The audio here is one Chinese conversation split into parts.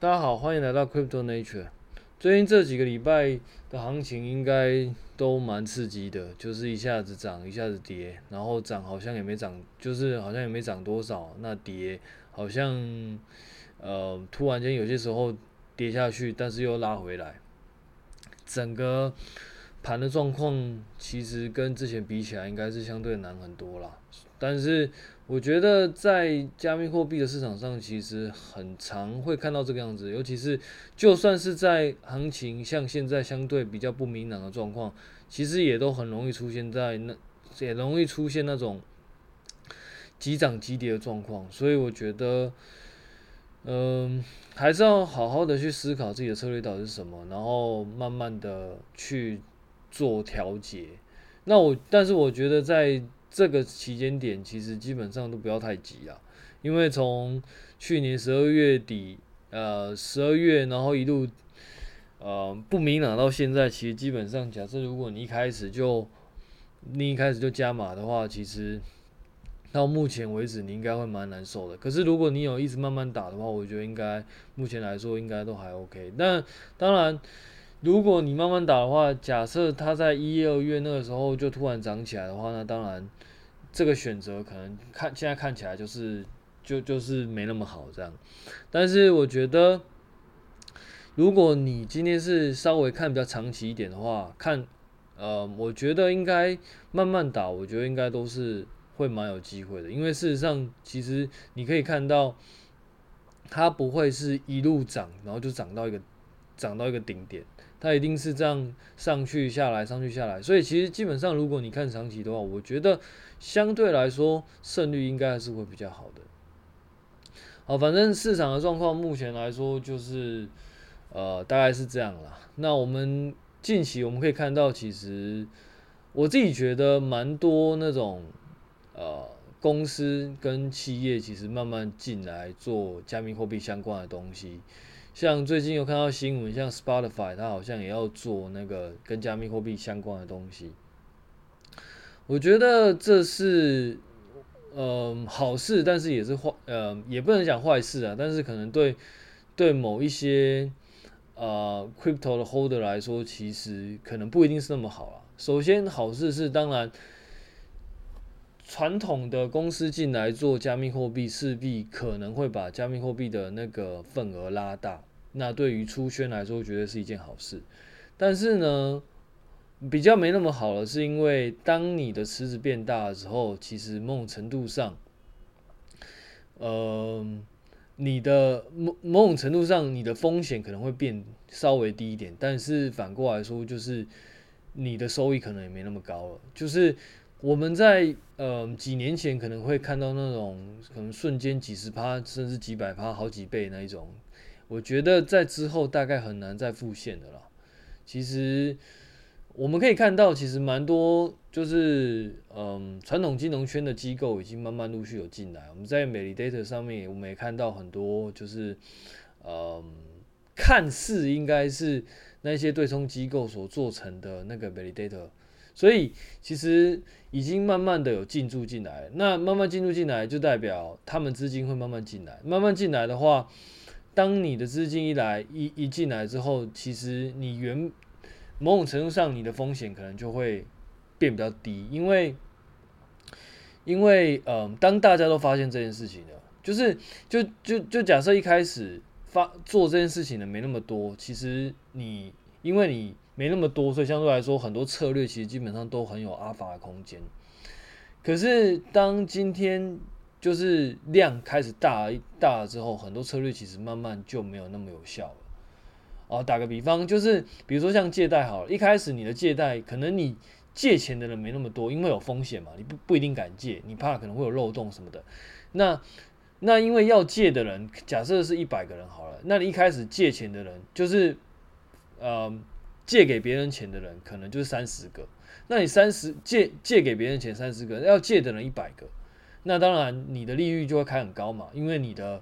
大家好，欢迎来到 Crypto Nature。最近这几个礼拜的行情应该都蛮刺激的，就是一下子涨，一下子跌，然后涨好像也没涨，就是好像也没涨多少。那跌好像呃突然间有些时候跌下去，但是又拉回来，整个。盘的状况其实跟之前比起来，应该是相对难很多啦。但是我觉得在加密货币的市场上，其实很常会看到这个样子。尤其是就算是在行情像现在相对比较不明朗的状况，其实也都很容易出现在那，也容易出现那种急涨急跌的状况。所以我觉得，嗯，还是要好好的去思考自己的策略到底是什么，然后慢慢的去。做调节，那我但是我觉得在这个期间点，其实基本上都不要太急啊，因为从去年十二月底，呃，十二月，然后一路，呃，不明朗到现在，其实基本上，假设如果你一开始就，你一开始就加码的话，其实到目前为止，你应该会蛮难受的。可是如果你有一直慢慢打的话，我觉得应该目前来说应该都还 OK。但当然。如果你慢慢打的话，假设它在一、二月那个时候就突然涨起来的话，那当然这个选择可能看现在看起来就是就就是没那么好这样。但是我觉得，如果你今天是稍微看比较长期一点的话，看呃，我觉得应该慢慢打，我觉得应该都是会蛮有机会的。因为事实上，其实你可以看到，它不会是一路涨，然后就涨到一个涨到一个顶点。它一定是这样上去下来，上去下来，所以其实基本上，如果你看长期的话，我觉得相对来说胜率应该还是会比较好的。好，反正市场的状况目前来说就是呃大概是这样啦。那我们近期我们可以看到，其实我自己觉得蛮多那种呃公司跟企业其实慢慢进来做加密货币相关的东西。像最近有看到新闻，像 Spotify，它好像也要做那个跟加密货币相关的东西。我觉得这是嗯、呃、好事，但是也是坏，呃也不能讲坏事啊。但是可能对对某一些呃 crypto 的 holder 来说，其实可能不一定是那么好啊。首先，好事是当然。传统的公司进来做加密货币，势必可能会把加密货币的那个份额拉大。那对于出圈来说，绝对是一件好事。但是呢，比较没那么好了是，因为当你的池子变大的时候，其实某种程度上，呃，你的某某种程度上，你的风险可能会变稍微低一点。但是反过来说，就是你的收益可能也没那么高了。就是。我们在呃几年前可能会看到那种可能瞬间几十趴甚至几百趴好几倍那一种，我觉得在之后大概很难再复现的啦。其实我们可以看到，其实蛮多就是嗯传统金融圈的机构已经慢慢陆续有进来。我们在 Validator 上面，我们也看到很多就是嗯看似应该是那些对冲机构所做成的那个 Validator。所以其实已经慢慢的有进驻进来，那慢慢进驻进来就代表他们资金会慢慢进来，慢慢进来的话，当你的资金一来一一进来之后，其实你原某种程度上你的风险可能就会变比较低，因为因为嗯、当大家都发现这件事情了，就是就就就假设一开始发做这件事情的没那么多，其实你因为你。没那么多，所以相对来说，很多策略其实基本上都很有阿法的空间。可是当今天就是量开始大大了之后，很多策略其实慢慢就没有那么有效了。哦，打个比方，就是比如说像借贷好了，一开始你的借贷可能你借钱的人没那么多，因为有风险嘛，你不不一定敢借，你怕可能会有漏洞什么的。那那因为要借的人，假设是一百个人好了，那你一开始借钱的人就是呃。借给别人钱的人可能就是三十个，那你三十借借给别人钱三十个，要借的人一百个，那当然你的利率就会开很高嘛，因为你的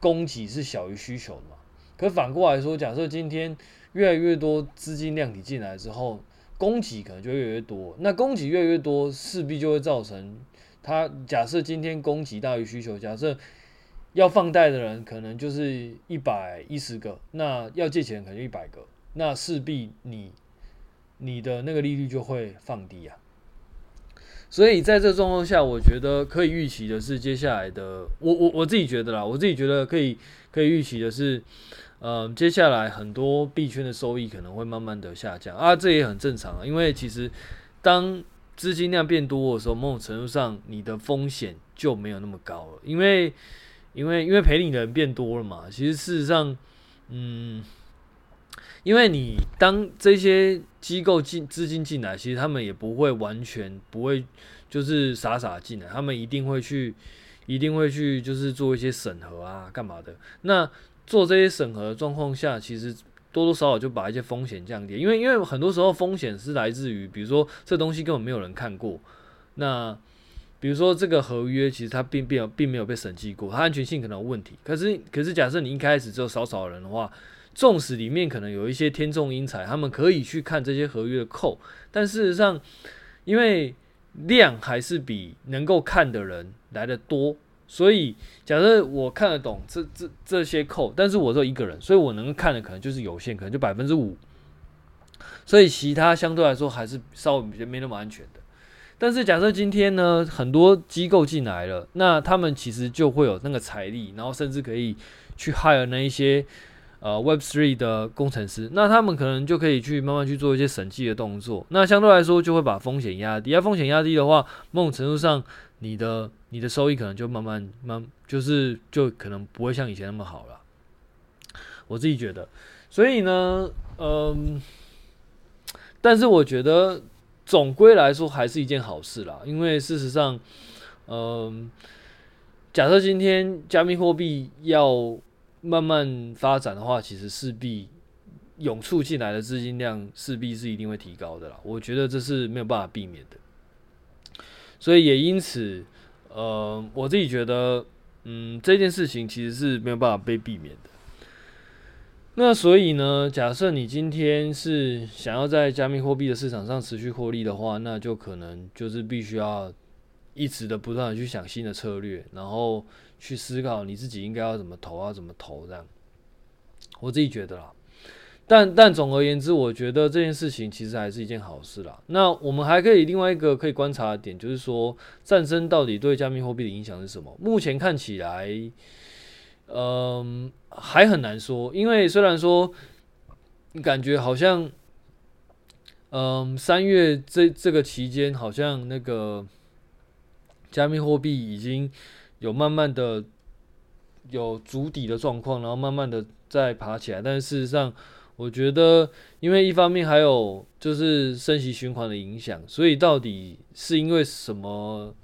供给是小于需求的嘛。可反过来说，假设今天越来越多资金量体进来之后，供给可能就越来越多，那供给越来越多，势必就会造成它假设今天供给大于需求，假设要放贷的人可能就是一百一十个，那要借钱可能就一百个，那势必你你的那个利率就会放低啊。所以在这状况下，我觉得可以预期的是，接下来的我我我自己觉得啦，我自己觉得可以可以预期的是，呃，接下来很多币圈的收益可能会慢慢的下降啊，这也很正常啊，因为其实当资金量变多的时候，某种程度上你的风险就没有那么高了，因为因为因为赔你的人变多了嘛。其实事实上，嗯，因为你当这些机构进资金进来，其实他们也不会完全不会就是傻傻进来，他们一定会去一定会去就是做一些审核啊，干嘛的。那做这些审核的状况下，其实。多多少少就把一些风险降低，因为因为很多时候风险是来自于，比如说这东西根本没有人看过，那比如说这个合约其实它并并并没有被审计过，它安全性可能有问题。可是可是假设你一开始只有少少人的话，纵使里面可能有一些天纵英才，他们可以去看这些合约的扣，但事实上因为量还是比能够看的人来的多。所以，假设我看得懂这这这些扣，但是我只有一个人，所以我能看的可能就是有限，可能就百分之五。所以其他相对来说还是稍微比较没那么安全的。但是假设今天呢，很多机构进来了，那他们其实就会有那个财力，然后甚至可以去害了那一些呃 Web3 的工程师，那他们可能就可以去慢慢去做一些审计的动作。那相对来说就会把风险压低。压风险压低的话，某种程度上。你的你的收益可能就慢慢慢，就是就可能不会像以前那么好了。我自己觉得，所以呢，嗯，但是我觉得总归来说还是一件好事啦，因为事实上，嗯，假设今天加密货币要慢慢发展的话，其实势必涌出进来的资金量势必是一定会提高的啦。我觉得这是没有办法避免的。所以也因此，呃，我自己觉得，嗯，这件事情其实是没有办法被避免的。那所以呢，假设你今天是想要在加密货币的市场上持续获利的话，那就可能就是必须要一直的不断的去想新的策略，然后去思考你自己应该要怎么投，要怎么投这样。我自己觉得啦。但但总而言之，我觉得这件事情其实还是一件好事啦。那我们还可以另外一个可以观察的点，就是说战争到底对加密货币的影响是什么？目前看起来，嗯，还很难说。因为虽然说感觉好像，嗯，三月这这个期间好像那个加密货币已经有慢慢的有筑底的状况，然后慢慢的再爬起来，但是事实上。我觉得，因为一方面还有就是升息循环的影响，所以到底是因为什么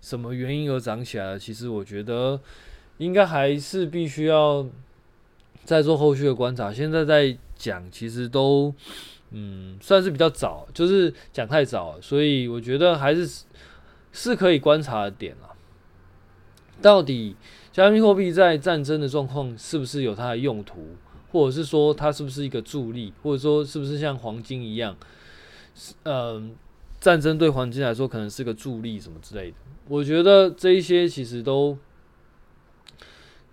什么原因而涨起来的？其实我觉得应该还是必须要再做后续的观察。现在在讲，其实都嗯算是比较早，就是讲太早，所以我觉得还是是可以观察的点了。到底加密货币在战争的状况是不是有它的用途？或者是说它是不是一个助力，或者说是不是像黄金一样，呃，战争对黄金来说可能是个助力什么之类的。我觉得这一些其实都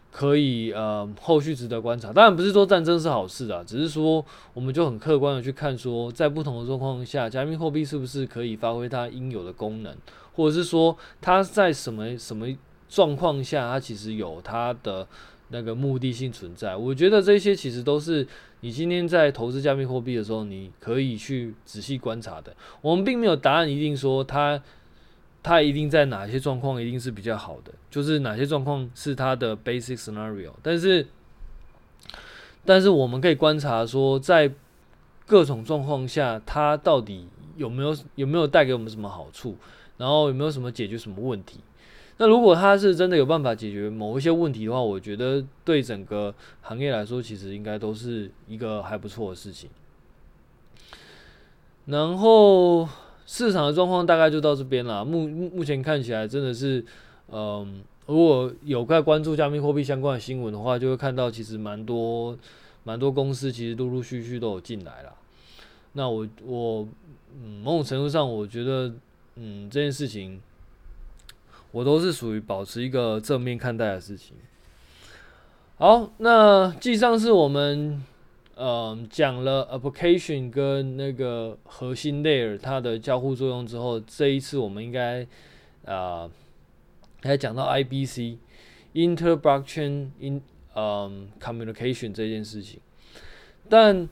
可以呃后续值得观察。当然不是说战争是好事啊，只是说我们就很客观的去看说，在不同的状况下，加密货币是不是可以发挥它应有的功能，或者是说它在什么什么状况下，它其实有它的。那个目的性存在，我觉得这些其实都是你今天在投资加密货币的时候，你可以去仔细观察的。我们并没有答案，一定说它它一定在哪些状况一定是比较好的，就是哪些状况是它的 basic scenario。但是，但是我们可以观察说，在各种状况下，它到底有没有有没有带给我们什么好处，然后有没有什么解决什么问题。那如果他是真的有办法解决某一些问题的话，我觉得对整个行业来说，其实应该都是一个还不错的事情。然后市场的状况大概就到这边了。目目前看起来真的是，嗯，如果有在关注加密货币相关的新闻的话，就会看到其实蛮多蛮多公司其实陆陆续续都有进来了。那我我嗯，某种程度上，我觉得嗯这件事情。我都是属于保持一个正面看待的事情，好，那继上次我们呃讲了 application 跟那个核心 layer 它的交互作用之后，这一次我们应该啊、呃、来讲到 IBC inter-blockchain in 嗯 communication 这件事情，但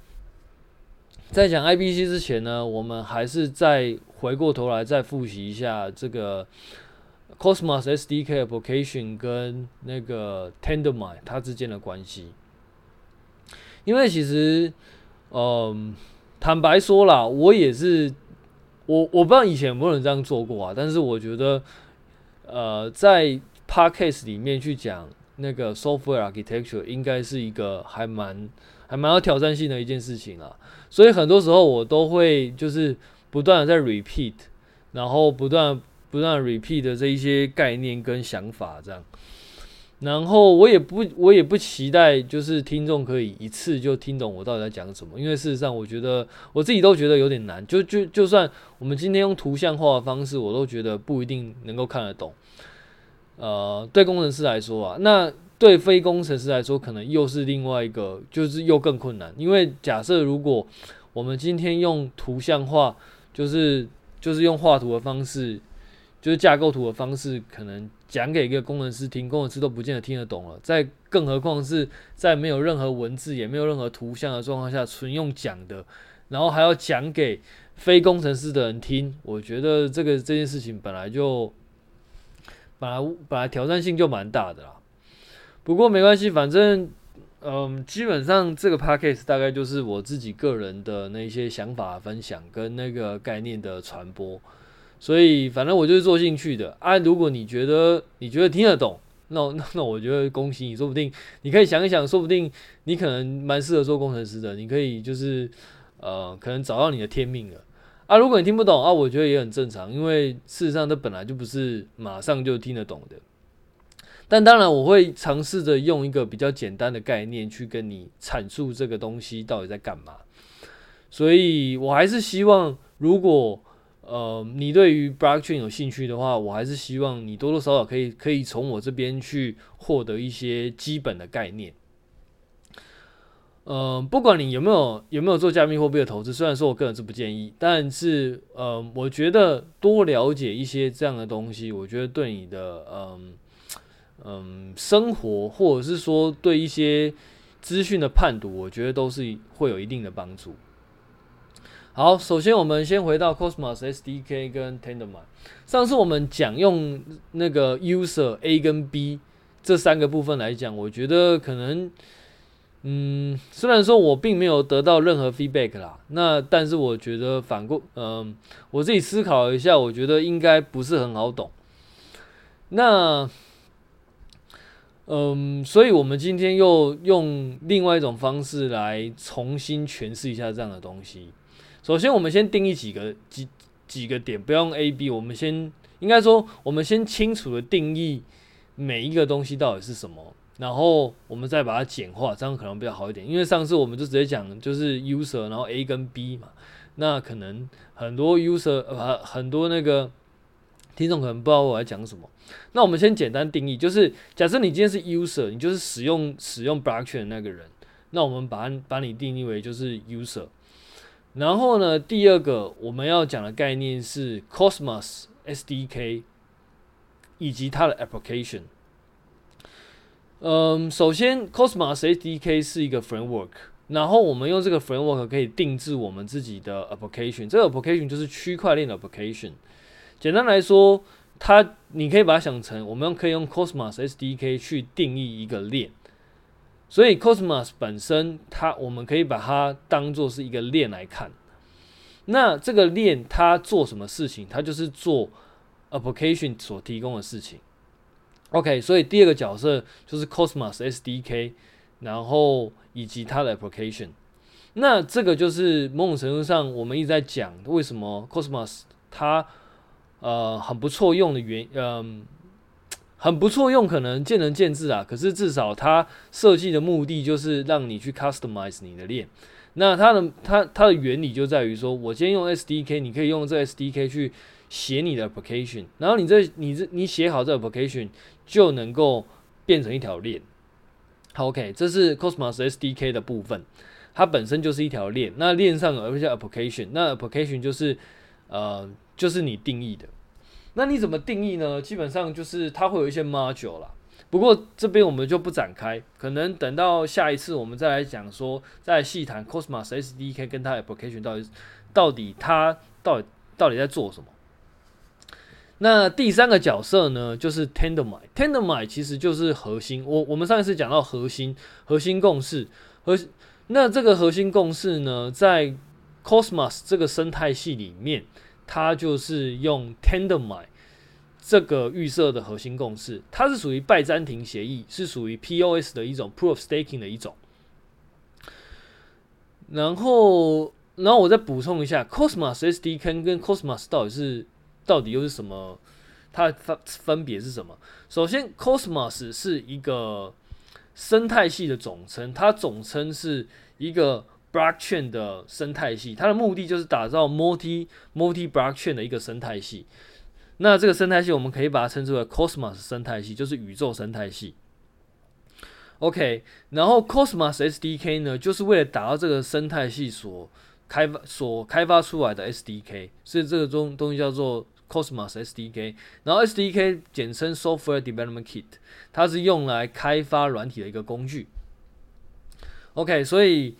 在讲 IBC 之前呢，我们还是再回过头来再复习一下这个 Cosmos SDK application 跟那个 Tendermint 它之间的关系。因为其实，嗯，坦白说啦，我也是，我我不知道以前有没有人这样做过啊，但是我觉得，呃，在 Podcast 里面去讲那个 Software Architecture 应该是一个还蛮还蛮有挑战性的一件事情啊。所以很多时候我都会就是不断的在 repeat，然后不断不断 repeat 的这一些概念跟想法这样，然后我也不我也不期待就是听众可以一次就听懂我到底在讲什么，因为事实上我觉得我自己都觉得有点难，就就就算我们今天用图像化的方式，我都觉得不一定能够看得懂。呃，对工程师来说啊，那。对非工程师来说，可能又是另外一个，就是又更困难。因为假设如果我们今天用图像化，就是就是用画图的方式，就是架构图的方式，可能讲给一个工程师听，工程师都不见得听得懂了。再更何况是在没有任何文字，也没有任何图像的状况下，纯用讲的，然后还要讲给非工程师的人听，我觉得这个这件事情本来就本来本来挑战性就蛮大的啦。不过没关系，反正，嗯，基本上这个 podcast 大概就是我自己个人的那些想法分享跟那个概念的传播，所以反正我就是做兴趣的啊。如果你觉得你觉得听得懂，那那 那我觉得恭喜你，说不定你可以想一想，说不定你可能蛮适合做工程师的，你可以就是呃，可能找到你的天命了啊。如果你听不懂啊，我觉得也很正常，因为事实上这本来就不是马上就听得懂的。但当然，我会尝试着用一个比较简单的概念去跟你阐述这个东西到底在干嘛。所以我还是希望，如果呃你对于 blockchain 有兴趣的话，我还是希望你多多少少可以可以从我这边去获得一些基本的概念。呃，不管你有没有有没有做加密货币的投资，虽然说我个人是不建议，但是呃，我觉得多了解一些这样的东西，我觉得对你的嗯。嗯，生活或者是说对一些资讯的判读，我觉得都是会有一定的帮助。好，首先我们先回到 Cosmos SDK 跟 Tendermint。上次我们讲用那个 User A 跟 B 这三个部分来讲，我觉得可能，嗯，虽然说我并没有得到任何 feedback 啦，那但是我觉得反过，嗯，我自己思考一下，我觉得应该不是很好懂。那嗯，所以我们今天又用另外一种方式来重新诠释一下这样的东西。首先，我们先定义几个几几个点，不要用 A、B，我们先应该说，我们先清楚的定义每一个东西到底是什么，然后我们再把它简化，这样可能比较好一点。因为上次我们就直接讲就是 user，然后 A 跟 B 嘛，那可能很多 user 呃很多那个。听众可能不知道我在讲什么，那我们先简单定义，就是假设你今天是 user，你就是使用使用 blockchain 的那个人，那我们把把你定义为就是 user。然后呢，第二个我们要讲的概念是 Cosmos SDK 以及它的 application。嗯，首先 Cosmos SDK 是一个 framework，然后我们用这个 framework 可以定制我们自己的 application，这个 application 就是区块链 application。简单来说，它你可以把它想成，我们可以用 Cosmos SDK 去定义一个链，所以 Cosmos 本身它我们可以把它当做是一个链来看。那这个链它做什么事情？它就是做 application 所提供的事情。OK，所以第二个角色就是 Cosmos SDK，然后以及它的 application。那这个就是某种程度上我们一直在讲为什么 Cosmos 它。呃，很不错用的原，嗯、很不错用，可能见仁见智啊。可是至少它设计的目的就是让你去 customize 你的链。那它的它它的原理就在于说，我今天用 SDK，你可以用这 SDK 去写你的 application，然后你这你这你写好这 application 就能够变成一条链。，OK，这是 Cosmos SDK 的部分，它本身就是一条链。那链上有一些 application，那 application 就是呃，就是你定义的。那你怎么定义呢？基本上就是它会有一些 module 啦。不过这边我们就不展开，可能等到下一次我们再来讲说，再细谈 Cosmos SDK 跟它 application 到底到底它到底到底在做什么。那第三个角色呢，就是 Tendermint。Tendermint 其实就是核心。我我们上一次讲到核心核心共识，核那这个核心共识呢，在 Cosmos 这个生态系里面，它就是用 Tendermint。这个预设的核心共识，它是属于拜占庭协议，是属于 POS 的一种 Proof Staking 的一种。然后，然后我再补充一下，Cosmos SDK 跟 Cosmos 到底是到底又是什么？它分分别是什么？首先，Cosmos 是一个生态系的总称，它总称是一个 Blockchain 的生态系，它的目的就是打造 Multi Multi Blockchain 的一个生态系。那这个生态系，我们可以把它称之为 Cosmos 生态系，就是宇宙生态系。OK，然后 Cosmos SDK 呢，就是为了打造这个生态系所开发、所开发出来的 SDK，所以这个东东西叫做 Cosmos SDK。然后 SDK 简称 Software Development Kit，它是用来开发软体的一个工具。OK，所以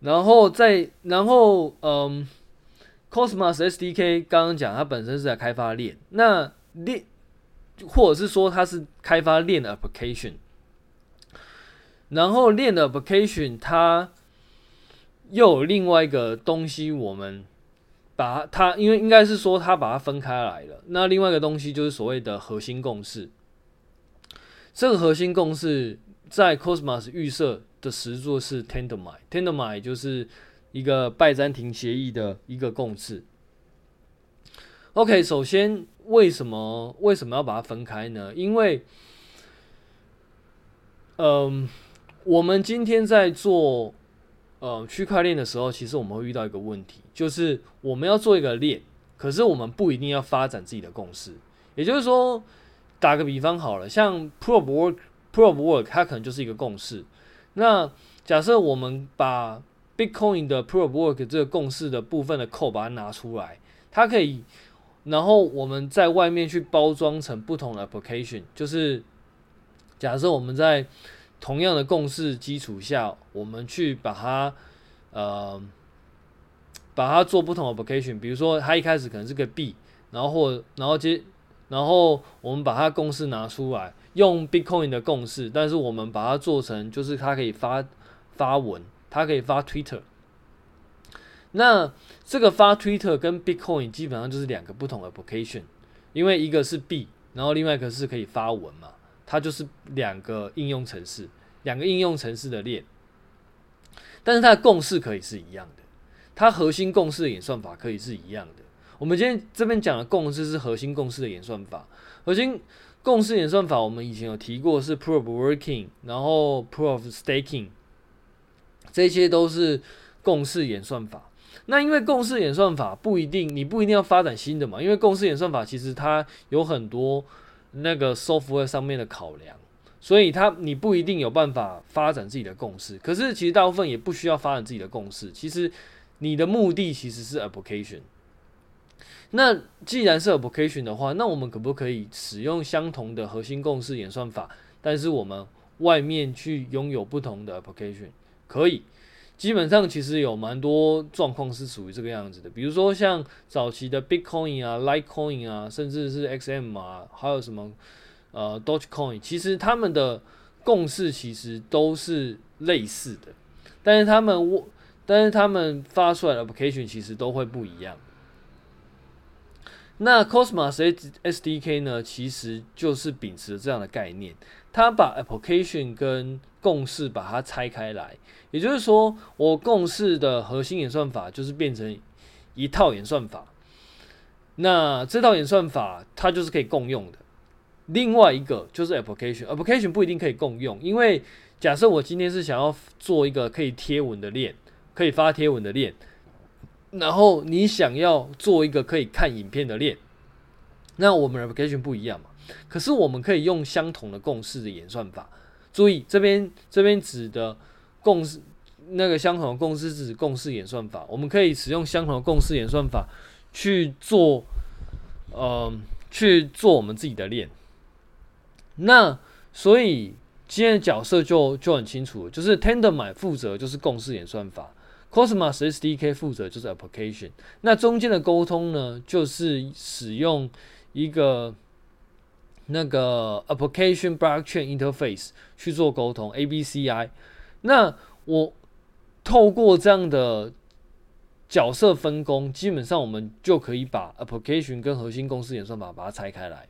然后再然后嗯。Cosmos SDK 刚刚讲，它本身是在开发链，那链或者是说它是开发链的 application，然后链的 application 它又有另外一个东西，我们把它，因为应该是说它把它分开来了。那另外一个东西就是所谓的核心共识，这个核心共识在 Cosmos 预设的实作是 Tendermint，Tendermint 就是。一个拜占庭协议的一个共识。OK，首先为什么为什么要把它分开呢？因为，嗯、我们今天在做呃区块链的时候，其实我们会遇到一个问题，就是我们要做一个链，可是我们不一定要发展自己的共识。也就是说，打个比方好了，像 Proof Work，Proof Work 它可能就是一个共识。那假设我们把 Bitcoin 的 Proof Work 这个共识的部分的 code 把它拿出来，它可以，然后我们在外面去包装成不同的 application，就是假设我们在同样的共识基础下，我们去把它呃把它做不同的 application，比如说它一开始可能是个币，然后或然后接然后我们把它共识拿出来，用 Bitcoin 的共识，但是我们把它做成就是它可以发发文。它可以发 Twitter，那这个发 Twitter 跟 Bitcoin 基本上就是两个不同的 application，因为一个是币，然后另外一个是可以发文嘛，它就是两个应用程式，两个应用程式的链，但是它的共识可以是一样的，它核心共识的演算法可以是一样的。我们今天这边讲的共识是核心共识的演算法，核心共识演算法我们以前有提过是 Proof Working，然后 Proof of Staking。这些都是共识演算法。那因为共识演算法不一定，你不一定要发展新的嘛。因为共识演算法其实它有很多那个 software 上面的考量，所以它你不一定有办法发展自己的共识。可是其实大部分也不需要发展自己的共识。其实你的目的其实是 application。那既然是 application 的话，那我们可不可以使用相同的核心共识演算法，但是我们外面去拥有不同的 application？可以，基本上其实有蛮多状况是属于这个样子的，比如说像早期的 Bitcoin 啊、Litecoin 啊，甚至是 XM 啊，还有什么呃 Dogecoin，其实他们的共识其实都是类似的，但是他们但是他们发出来的 application 其实都会不一样。那 Cosmos S S D K 呢，其实就是秉持这样的概念，它把 application 跟共识把它拆开来，也就是说，我共识的核心演算法就是变成一套演算法。那这套演算法它就是可以共用的。另外一个就是 application，application 不一定可以共用，因为假设我今天是想要做一个可以贴文的链，可以发贴文的链，然后你想要做一个可以看影片的链，那我们 application 不一样嘛。可是我们可以用相同的共识的演算法。注意这边这边指的共识，那个相同的共识是指共识演算法，我们可以使用相同的共识演算法去做，呃，去做我们自己的链。那所以今天的角色就就很清楚了，就是 Tendermint 负责就是共识演算法，Cosmos SDK 负责就是 application。那中间的沟通呢，就是使用一个那个 application blockchain interface 去做沟通，ABCI。那我透过这样的角色分工，基本上我们就可以把 application 跟核心共识演算法把它拆开来。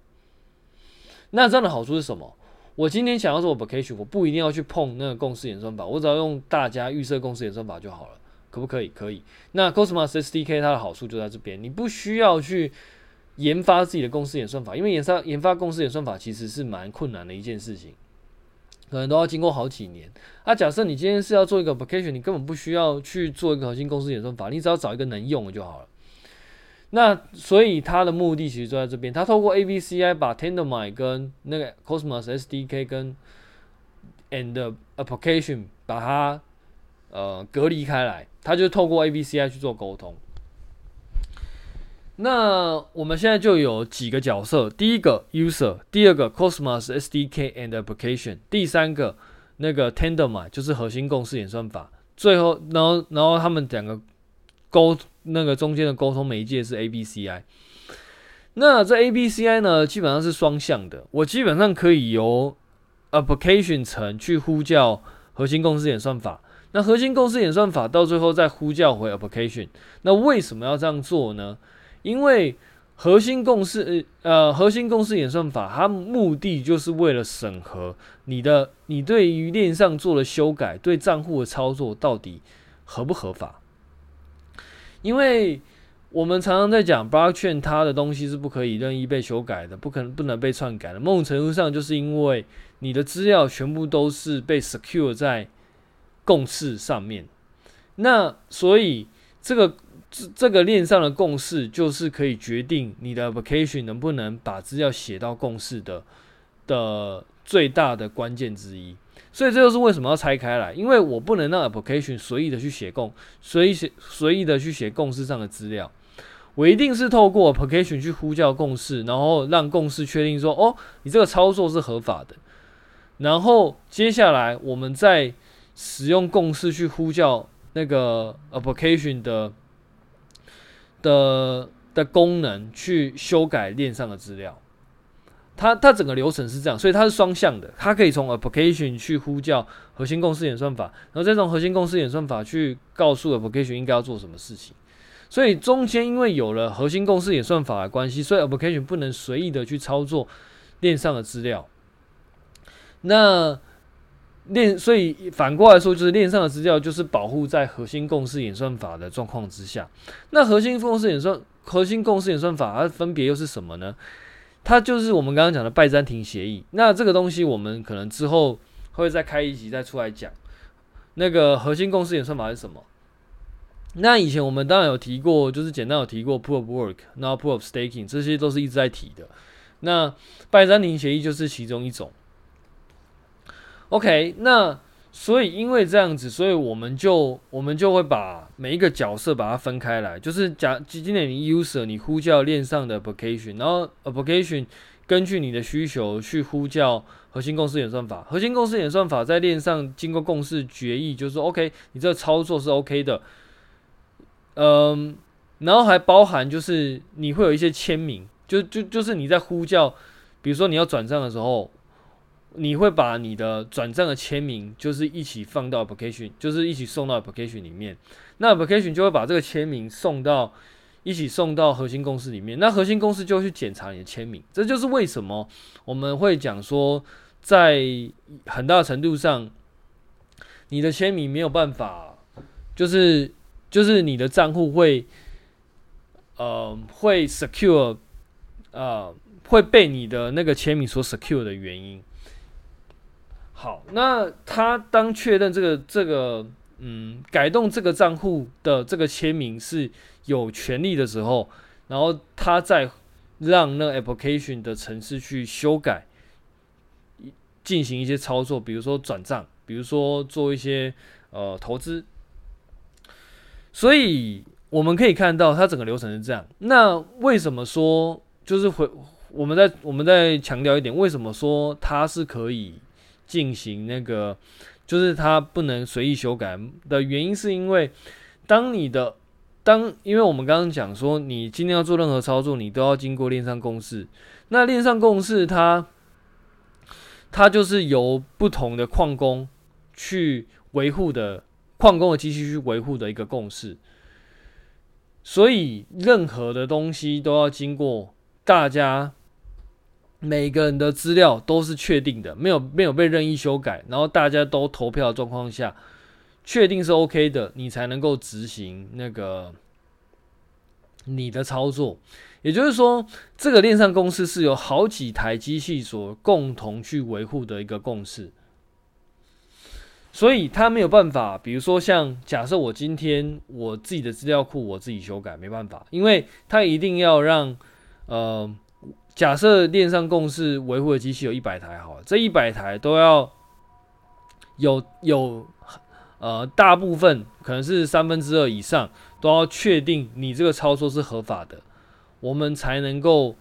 那这样的好处是什么？我今天想要做 application，我不一定要去碰那个共识演算法，我只要用大家预设共识演算法就好了，可不可以？可以。那 Cosmos SDK 它的好处就在这边，你不需要去研发自己的公司演算法，因为研发研发公司演算法其实是蛮困难的一件事情，可能都要经过好几年。啊，假设你今天是要做一个 application，你根本不需要去做一个核心公司演算法，你只要找一个能用的就好了。那所以它的目的其实就在这边，它透过 ABCI 把 Tendermint 跟那个 Cosmos SDK 跟 and application 把它呃隔离开来，它就透过 ABCI 去做沟通。那我们现在就有几个角色，第一个 user，第二个 Cosmos SDK and application，第三个那个 Tendermint 就是核心共识演算法，最后然后然后他们两个。沟那个中间的沟通媒介是 ABCI，那这 ABCI 呢，基本上是双向的。我基本上可以由 application 层去呼叫核心共识演算法，那核心共识演算法到最后再呼叫回 application。那为什么要这样做呢？因为核心共识呃核心共识演算法，它目的就是为了审核你的你对于链上做的修改，对账户的操作到底合不合法。因为我们常常在讲 blockchain 它的东西是不可以任意被修改的，不可能不能被篡改的。某种程度上，就是因为你的资料全部都是被 secure 在共识上面，那所以这个这这个链上的共识就是可以决定你的 application 能不能把资料写到共识的的最大的关键之一。所以这就是为什么要拆开来，因为我不能让 application 随意的去写共，随意写随意的去写共识上的资料，我一定是透过 application 去呼叫共识，然后让共识确定说，哦，你这个操作是合法的，然后接下来我们再使用共识去呼叫那个 application 的的的功能去修改链上的资料。它它整个流程是这样，所以它是双向的，它可以从 application 去呼叫核心共识演算法，然后再从核心共识演算法去告诉 application 应该要做什么事情。所以中间因为有了核心共识演算法的关系，所以 application 不能随意的去操作链上的资料。那链所以反过来说，就是链上的资料就是保护在核心共识演算法的状况之下。那核心共识演算核心共识演算法它分别又是什么呢？它就是我们刚刚讲的拜占庭协议。那这个东西我们可能之后会再开一集再出来讲。那个核心共识演算法是什么？那以前我们当然有提过，就是简单有提过 Proof of Work，然后 Proof of Staking，这些都是一直在提的。那拜占庭协议就是其中一种。OK，那。所以，因为这样子，所以我们就我们就会把每一个角色把它分开来，就是假今天你 user 你呼叫链上的 application，然后 application 根据你的需求去呼叫核心共识演算法，核心共识演算法在链上经过共识决议，就是说 OK，你这个操作是 OK 的，嗯，然后还包含就是你会有一些签名，就就就是你在呼叫，比如说你要转账的时候。你会把你的转账的签名，就是一起放到 application，就是一起送到 application 里面。那 application 就会把这个签名送到，一起送到核心公司里面。那核心公司就会去检查你的签名。这就是为什么我们会讲说，在很大程度上，你的签名没有办法，就是就是你的账户会，呃，会 secure，呃，会被你的那个签名所 secure 的原因。好，那他当确认这个这个嗯改动这个账户的这个签名是有权利的时候，然后他再让那 application 的程式去修改，进行一些操作，比如说转账，比如说做一些呃投资。所以我们可以看到，它整个流程是这样。那为什么说就是回我们再我们再强调一点，为什么说它是可以进行那个，就是它不能随意修改的原因，是因为当你的当，因为我们刚刚讲说，你今天要做任何操作，你都要经过链上共识。那链上共识它，它就是由不同的矿工去维护的，矿工的机器去维护的一个共识。所以任何的东西都要经过大家每个人的资料都是确定的，没有没有被任意修改，然后大家都投票的状况下，确定是 OK 的，你才能够执行那个你的操作。也就是说，这个链上公司是由好几台机器所共同去维护的一个共识，所以它没有办法。比如说，像假设我今天我自己的资料库我自己修改，没办法，因为它一定要让呃，假设链上共识维护的机器有一百台，好了，这一百台都要有有呃，大部分可能是三分之二以上都要确定你这个操作是合法的。我们才能够，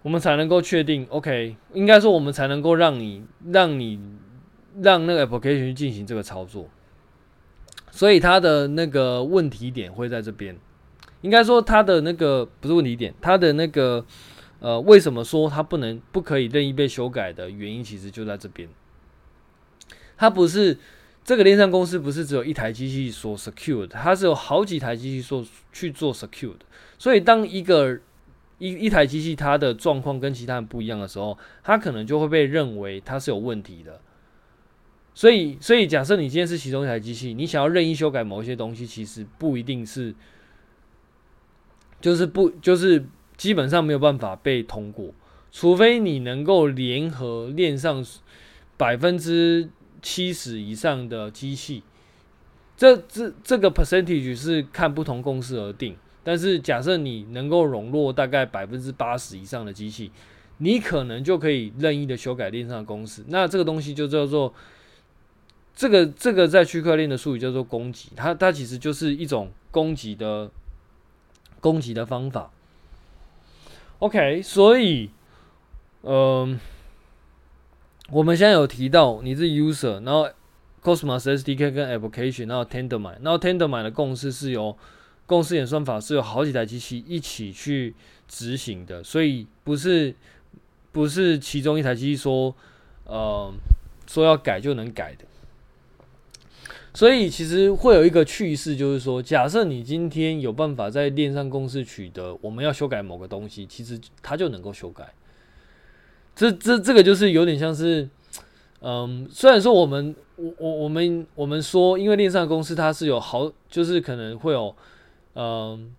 我们才能够确定，OK，应该说我们才能够让你，让你，让那个 application 进行这个操作。所以它的那个问题点会在这边，应该说它的那个不是问题点，它的那个呃，为什么说它不能不可以任意被修改的原因，其实就在这边。它不是这个链上公司不是只有一台机器所 secure 的，它是有好几台机器所去做 secure 的。所以，当一个一一台机器它的状况跟其他人不一样的时候，它可能就会被认为它是有问题的。所以，所以假设你今天是其中一台机器，你想要任意修改某一些东西，其实不一定是，就是不就是基本上没有办法被通过，除非你能够联合链上百分之七十以上的机器，这这这个 percentage 是看不同公司而定。但是，假设你能够笼络大概百分之八十以上的机器，你可能就可以任意的修改链上的公式。那这个东西就叫做这个这个在区块链的术语叫做攻击，它它其实就是一种攻击的攻击的方法。OK，所以，嗯、我们现在有提到你是 user，然后 Cosmos SDK 跟 application，然后 Tendermint，然后 Tendermint 的共识是由共识演算法是有好几台机器一起去执行的，所以不是不是其中一台机器说，呃，说要改就能改的。所以其实会有一个趣事，就是说，假设你今天有办法在链上公司取得，我们要修改某个东西，其实它就能够修改。这这这个就是有点像是，嗯，虽然说我们我我我们我们说，因为链上公司它是有好，就是可能会有。嗯，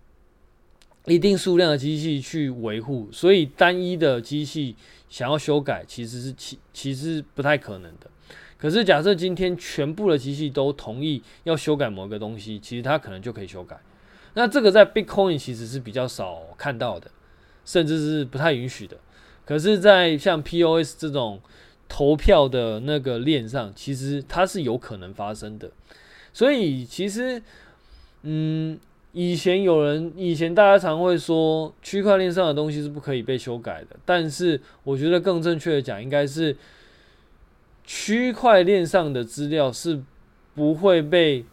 一定数量的机器去维护，所以单一的机器想要修改，其实是其其实不太可能的。可是假设今天全部的机器都同意要修改某个东西，其实它可能就可以修改。那这个在 Bitcoin 其实是比较少看到的，甚至是不太允许的。可是，在像 POS 这种投票的那个链上，其实它是有可能发生的。所以其实，嗯。以前有人，以前大家常会说区块链上的东西是不可以被修改的，但是我觉得更正确的讲，应该是区块链上的资料是不会被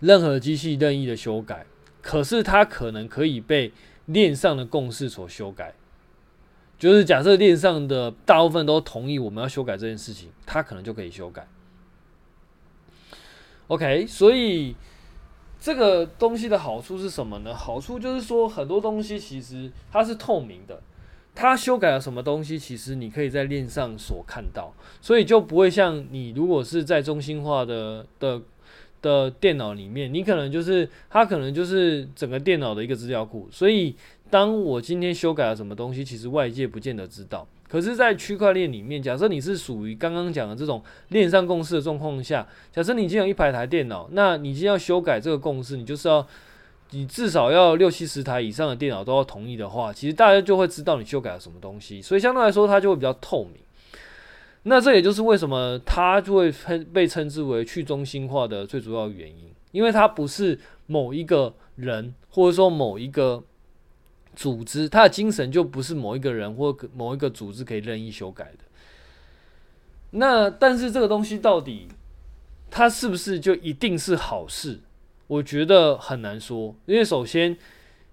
任何机器任意的修改，可是它可能可以被链上的共识所修改。就是假设链上的大部分都同意我们要修改这件事情，它可能就可以修改。OK，所以。这个东西的好处是什么呢？好处就是说，很多东西其实它是透明的，它修改了什么东西，其实你可以在链上所看到，所以就不会像你如果是在中心化的的的电脑里面，你可能就是它可能就是整个电脑的一个资料库，所以当我今天修改了什么东西，其实外界不见得知道。可是，在区块链里面，假设你是属于刚刚讲的这种链上共识的状况下，假设你已经有一百台电脑，那你今天要修改这个共识，你就是要，你至少要六七十台以上的电脑都要同意的话，其实大家就会知道你修改了什么东西，所以相对来说，它就会比较透明。那这也就是为什么它就会被称之为去中心化的最主要原因，因为它不是某一个人或者说某一个组织，它的精神就不是某一个人或某一个组织可以任意修改的。那但是这个东西到底它是不是就一定是好事？我觉得很难说，因为首先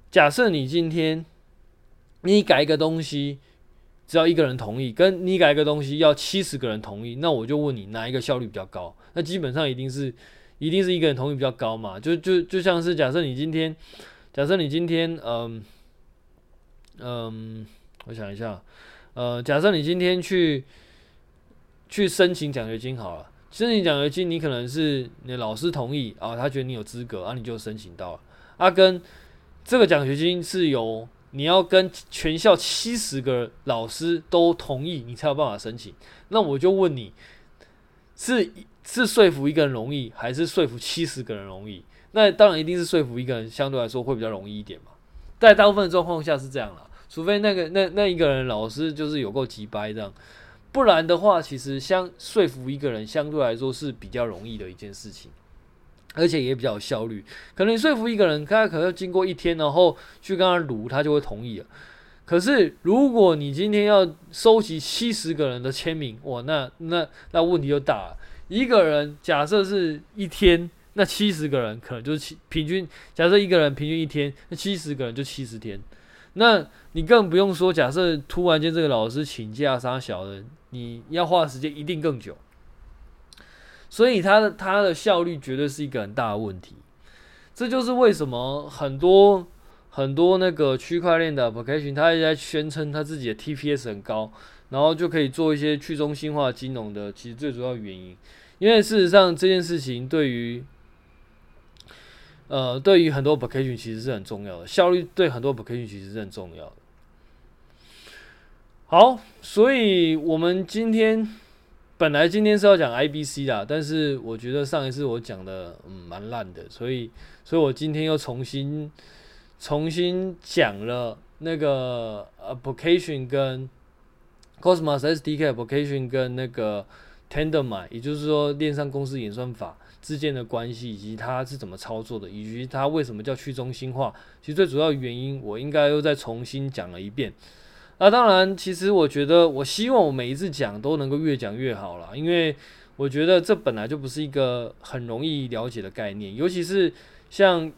假设你今天你改一个东西。只要一个人同意，跟你改一个东西要七十个人同意，那我就问你哪一个效率比较高？那基本上一定是，一定是一个人同意比较高嘛。就就就像是假设你今天，假设你今天，嗯嗯，我想一下，呃，假设你今天去去申请奖学金好了，申请奖学金你可能是你老师同意啊，他觉得你有资格啊，你就申请到了。啊，跟这个奖学金是由你要跟全校七十个老师都同意，你才有办法申请。那我就问你，是是说服一个人容易，还是说服七十个人容易？那当然一定是说服一个人，相对来说会比较容易一点嘛。在大部分的状况下是这样啦，除非那个那那一个人老师就是有够急掰这样，不然的话，其实相说服一个人相对来说是比较容易的一件事情。而且也比较有效率，可能说服一个人，他可能要经过一天，然后去跟他撸，他就会同意了。可是如果你今天要收集七十个人的签名，哇，那那那问题就大了。一个人假设是一天，那七十个人可能就是七平均。假设一个人平均一天，那七十个人就七十天。那你更不用说，假设突然间这个老师请假杀小的，你要花的时间一定更久。所以它的它的效率绝对是一个很大的问题，这就是为什么很多很多那个区块链的 application，它也在宣称它自己的 TPS 很高，然后就可以做一些去中心化金融的，其实最主要原因，因为事实上这件事情对于呃对于很多 application 其实是很重要的，效率对很多 application 其实是很重要的。好，所以我们今天。本来今天是要讲 IBC 的，但是我觉得上一次我讲的嗯蛮烂的，所以所以我今天又重新重新讲了那个 application 跟 Cosmos SDK application 跟那个 Tendermint，也就是说链上公司演算法之间的关系，以及它是怎么操作的，以及它为什么叫去中心化。其实最主要原因，我应该又再重新讲了一遍。那当然，其实我觉得，我希望我每一次讲都能够越讲越好啦，因为我觉得这本来就不是一个很容易了解的概念，尤其是像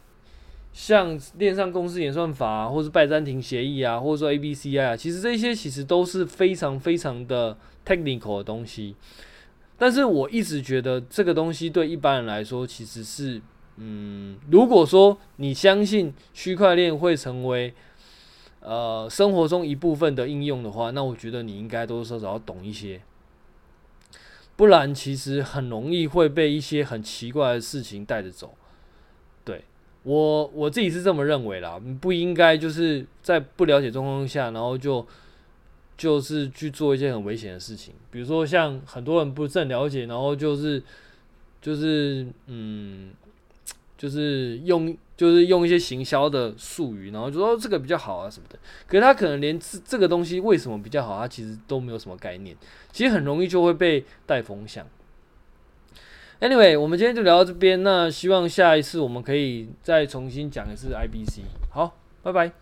像链上公司演算法啊，或是拜占庭协议啊，或者说 ABCI 啊，其实这些其实都是非常非常的 technical 的东西。但是我一直觉得这个东西对一般人来说，其实是，嗯，如果说你相信区块链会成为呃，生活中一部分的应用的话，那我觉得你应该多多少少要懂一些，不然其实很容易会被一些很奇怪的事情带着走。对，我我自己是这么认为啦，你不应该就是在不了解状况下，然后就就是去做一些很危险的事情，比如说像很多人不是很了解，然后就是就是嗯。就是用就是用一些行销的术语，然后就说这个比较好啊什么的。可是他可能连这这个东西为什么比较好，他其实都没有什么概念。其实很容易就会被带风向。Anyway，我们今天就聊到这边。那希望下一次我们可以再重新讲一次 IBC。好，拜拜。